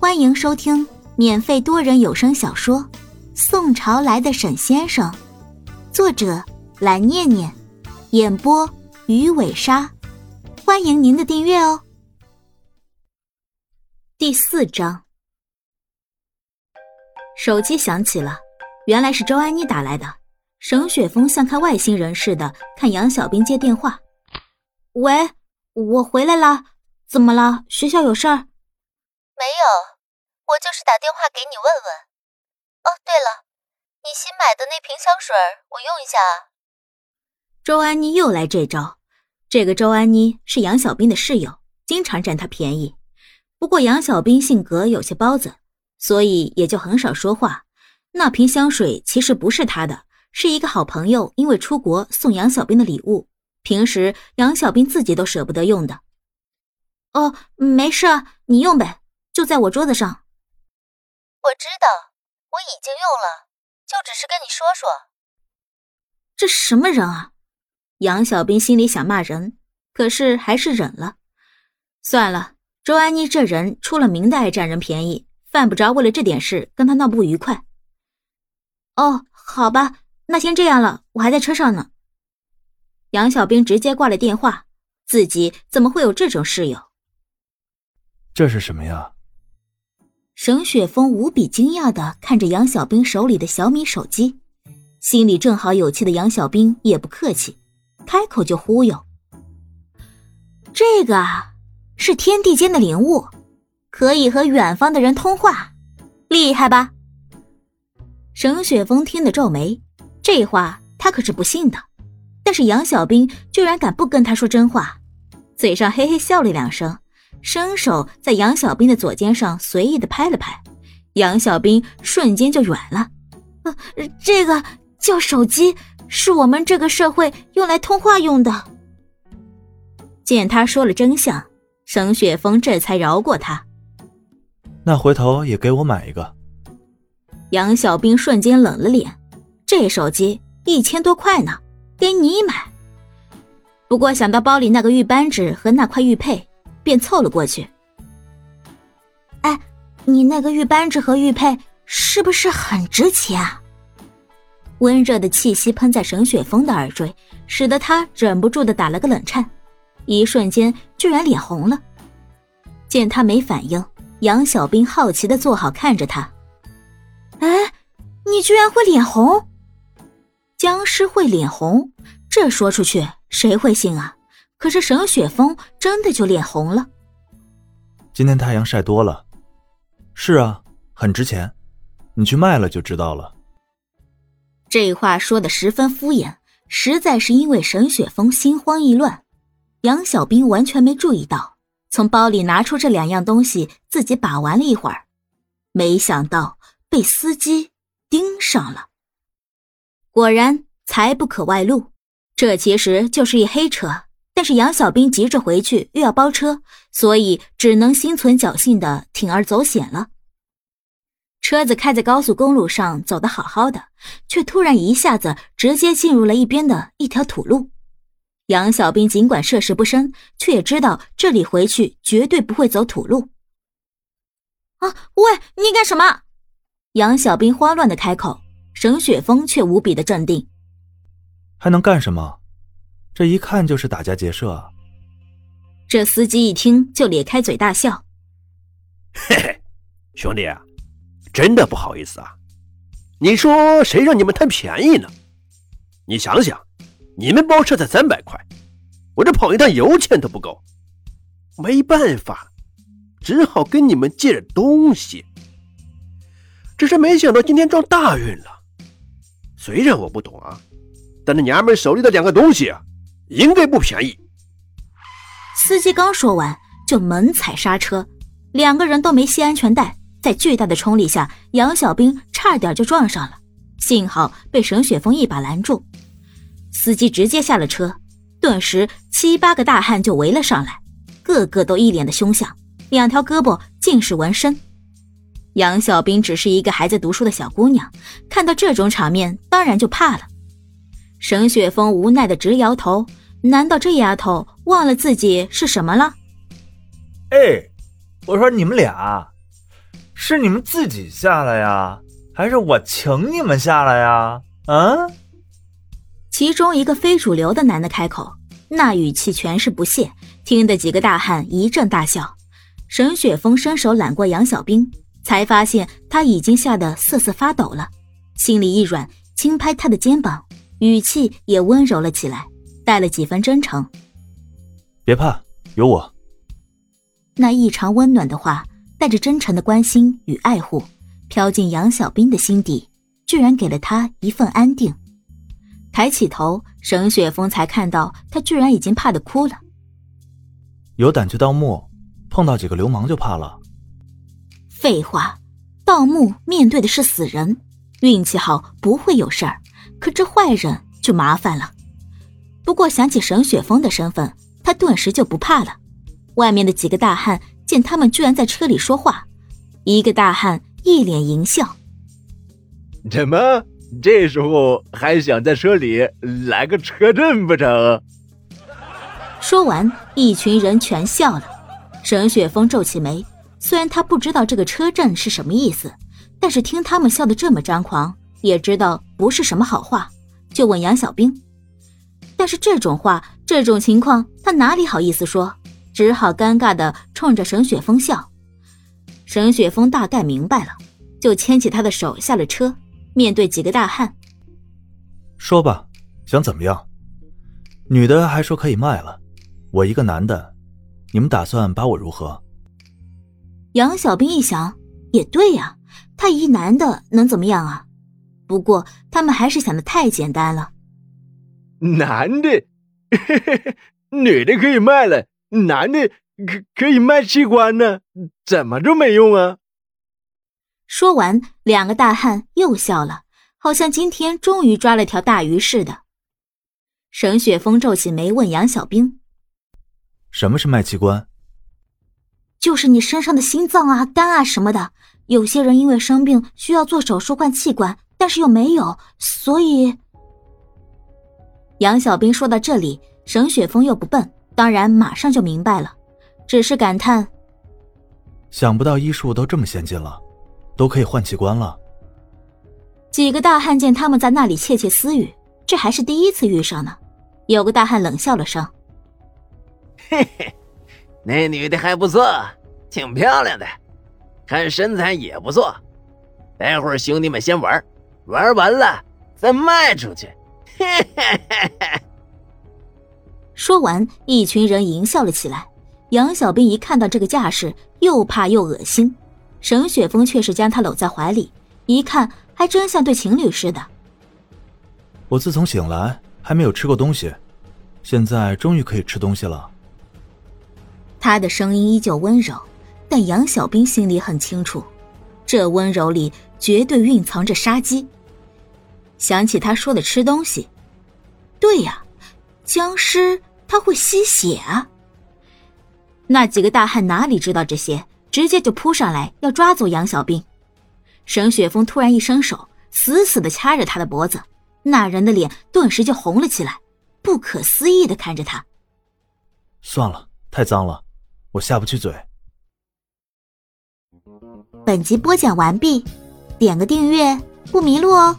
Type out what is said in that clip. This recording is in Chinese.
欢迎收听免费多人有声小说《宋朝来的沈先生》，作者蓝念念，演播鱼尾鲨。欢迎您的订阅哦。第四章，手机响起了，原来是周安妮打来的。沈雪峰像看外星人似的看杨小兵接电话：“喂，我回来了，怎么了？学校有事儿？”“没有，我就是打电话给你问问。哦，对了，你新买的那瓶香水，我用一下啊。”周安妮又来这招。这个周安妮是杨小兵的室友，经常占他便宜。不过杨小兵性格有些包子，所以也就很少说话。那瓶香水其实不是他的。是一个好朋友，因为出国送杨小兵的礼物，平时杨小兵自己都舍不得用的。哦，没事，你用呗，就在我桌子上。我知道，我已经用了，就只是跟你说说。这什么人啊？杨小兵心里想骂人，可是还是忍了。算了，周安妮这人出了名的爱占人便宜，犯不着为了这点事跟他闹不愉快。哦，好吧。那先这样了，我还在车上呢。杨小兵直接挂了电话，自己怎么会有这种室友？这是什么呀？沈雪峰无比惊讶的看着杨小兵手里的小米手机，心里正好有气的杨小兵也不客气，开口就忽悠：“这个是天地间的灵物，可以和远方的人通话，厉害吧？”沈雪峰听得皱眉。这话他可是不信的，但是杨小兵居然敢不跟他说真话，嘴上嘿嘿笑了两声，伸手在杨小兵的左肩上随意的拍了拍，杨小兵瞬间就软了。呃，这个叫手机，是我们这个社会用来通话用的。见他说了真相，沈雪峰这才饶过他。那回头也给我买一个。杨小兵瞬间冷了脸。这手机一千多块呢，给你买。不过想到包里那个玉扳指和那块玉佩，便凑了过去。哎，你那个玉扳指和玉佩是不是很值钱啊？温热的气息喷在沈雪峰的耳坠，使得他忍不住的打了个冷颤，一瞬间居然脸红了。见他没反应，杨小兵好奇的坐好看着他。哎，你居然会脸红？僵尸会脸红，这说出去谁会信啊？可是沈雪峰真的就脸红了。今天太阳晒多了，是啊，很值钱，你去卖了就知道了。这话说的十分敷衍，实在是因为沈雪峰心慌意乱。杨小兵完全没注意到，从包里拿出这两样东西，自己把玩了一会儿，没想到被司机盯上了。果然，财不可外露。这其实就是一黑车，但是杨小兵急着回去，又要包车，所以只能心存侥幸的铤而走险了。车子开在高速公路上，走得好好的，却突然一下子直接进入了一边的一条土路。杨小兵尽管涉世不深，却也知道这里回去绝对不会走土路。啊！喂，你干什么？杨小兵慌乱的开口。沈雪峰却无比的镇定，还能干什么？这一看就是打家劫舍啊！这司机一听就咧开嘴大笑：“嘿嘿，兄弟，真的不好意思啊！你说谁让你们贪便宜呢？你想想，你们包车才三百块，我这跑一趟油钱都不够，没办法，只好跟你们借点东西。只是没想到今天撞大运了。”虽然我不懂啊，但那娘们手里的两个东西啊，应该不便宜。司机刚说完，就猛踩刹车，两个人都没系安全带，在巨大的冲力下，杨小兵差点就撞上了，幸好被沈雪峰一把拦住。司机直接下了车，顿时七八个大汉就围了上来，个个都一脸的凶相，两条胳膊尽是纹身。杨小兵只是一个还在读书的小姑娘，看到这种场面，当然就怕了。沈雪峰无奈的直摇头，难道这丫头忘了自己是什么了？哎，我说你们俩，是你们自己下来呀，还是我请你们下来呀？嗯？其中一个非主流的男的开口，那语气全是不屑，听得几个大汉一阵大笑。沈雪峰伸手揽过杨小兵，才发现他已经吓得瑟瑟发抖了，心里一软，轻拍他的肩膀，语气也温柔了起来，带了几分真诚：“别怕，有我。”那异常温暖的话，带着真诚的关心与爱护，飘进杨小兵的心底，居然给了他一份安定。抬起头，沈雪峰才看到他居然已经怕的哭了。有胆去盗墓，碰到几个流氓就怕了？废话，盗墓面对的是死人，运气好不会有事儿，可这坏人就麻烦了。不过想起沈雪峰的身份，他顿时就不怕了。外面的几个大汉见他们居然在车里说话，一个大汉一脸淫笑：“怎么这时候还想在车里来个车震不成？”说完，一群人全笑了。沈雪峰皱起眉，虽然他不知道这个车震是什么意思，但是听他们笑得这么张狂，也知道不是什么好话，就问杨小兵。但是这种话，这种情况，他哪里好意思说？只好尴尬的冲着沈雪峰笑，沈雪峰大概明白了，就牵起他的手下了车，面对几个大汉，说吧，想怎么样？女的还说可以卖了，我一个男的，你们打算把我如何？杨小兵一想，也对呀，他一男的能怎么样啊？不过他们还是想的太简单了，男的，女的可以卖了。男的可可以卖器官呢，怎么就没用啊？说完，两个大汉又笑了，好像今天终于抓了条大鱼似的。沈雪峰皱起眉问杨小兵：“什么是卖器官？”“就是你身上的心脏啊、肝啊什么的。有些人因为生病需要做手术换器官，但是又没有，所以……”杨小兵说到这里，沈雪峰又不笨。当然，马上就明白了，只是感叹：想不到医术都这么先进了，都可以换器官了。几个大汉见他们在那里窃窃私语，这还是第一次遇上呢。有个大汉冷笑了声：“嘿嘿，那女的还不错，挺漂亮的，看身材也不错。待会儿兄弟们先玩，玩完了再卖出去。”嘿嘿嘿嘿。说完，一群人淫笑了起来。杨小兵一看到这个架势，又怕又恶心。沈雪峰却是将他搂在怀里，一看还真像对情侣似的。我自从醒来还没有吃过东西，现在终于可以吃东西了。他的声音依旧温柔，但杨小兵心里很清楚，这温柔里绝对蕴藏着杀机。想起他说的吃东西，对呀，僵尸。他会吸血啊！那几个大汉哪里知道这些，直接就扑上来要抓走杨小兵。沈雪峰突然一伸手，死死的掐着他的脖子，那人的脸顿时就红了起来，不可思议的看着他。算了，太脏了，我下不去嘴。本集播讲完毕，点个订阅不迷路哦。